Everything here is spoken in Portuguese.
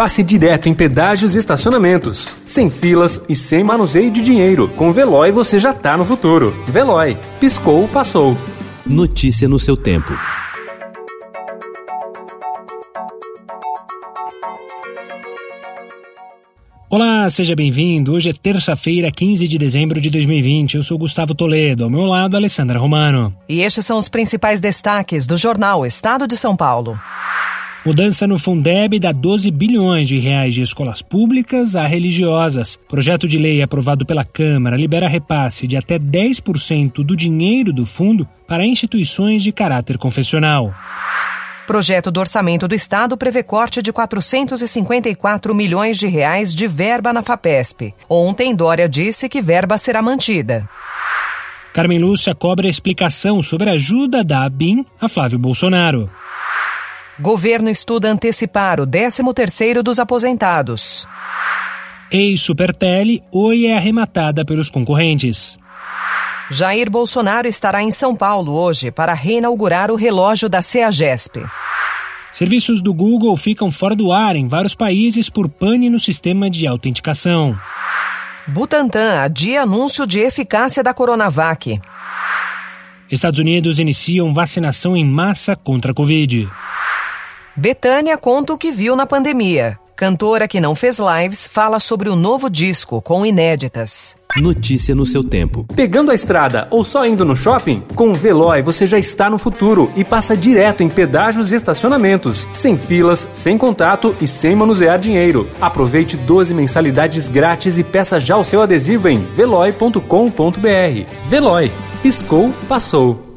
passe direto em pedágios e estacionamentos. Sem filas e sem manuseio de dinheiro. Com Veloy você já tá no futuro. Veloy. Piscou, passou. Notícia no seu tempo. Olá, seja bem-vindo. Hoje é terça-feira, 15 de dezembro de 2020. Eu sou Gustavo Toledo, ao meu lado, Alessandra Romano. E estes são os principais destaques do jornal Estado de São Paulo. Mudança no Fundeb dá 12 bilhões de reais de escolas públicas a religiosas. Projeto de lei aprovado pela Câmara libera repasse de até 10% do dinheiro do fundo para instituições de caráter confessional. Projeto do Orçamento do Estado prevê corte de 454 milhões de reais de verba na FAPESP. Ontem, Dória disse que verba será mantida. Carmen Lúcia cobra explicação sobre a ajuda da ABIN a Flávio Bolsonaro. Governo estuda antecipar o 13º dos aposentados. Ex-Supertele, Oi é arrematada pelos concorrentes. Jair Bolsonaro estará em São Paulo hoje para reinaugurar o relógio da CEAGESP. Serviços do Google ficam fora do ar em vários países por pane no sistema de autenticação. Butantan adia anúncio de eficácia da Coronavac. Estados Unidos iniciam vacinação em massa contra a Covid. Betânia conta o que viu na pandemia. Cantora que não fez lives fala sobre o novo disco com inéditas. Notícia no seu tempo. Pegando a estrada ou só indo no shopping? Com o Veloy você já está no futuro e passa direto em pedágios e estacionamentos, sem filas, sem contato e sem manusear dinheiro. Aproveite 12 mensalidades grátis e peça já o seu adesivo em veloy.com.br. Veloy. Piscou, passou.